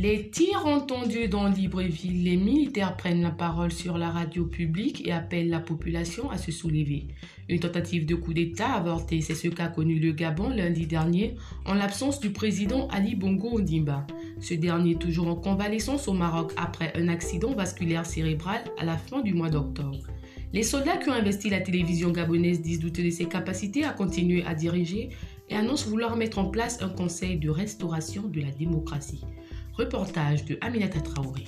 Les tirs entendus dans Libreville, les militaires prennent la parole sur la radio publique et appellent la population à se soulever. Une tentative de coup d'État avortée, c'est ce qu'a connu le Gabon lundi dernier en l'absence du président Ali Bongo Ondimba. Ce dernier toujours en convalescence au Maroc après un accident vasculaire cérébral à la fin du mois d'octobre. Les soldats qui ont investi la télévision gabonaise disent douter de ses capacités à continuer à diriger et annoncent vouloir mettre en place un conseil de restauration de la démocratie. Reportage de Aminata Traoré.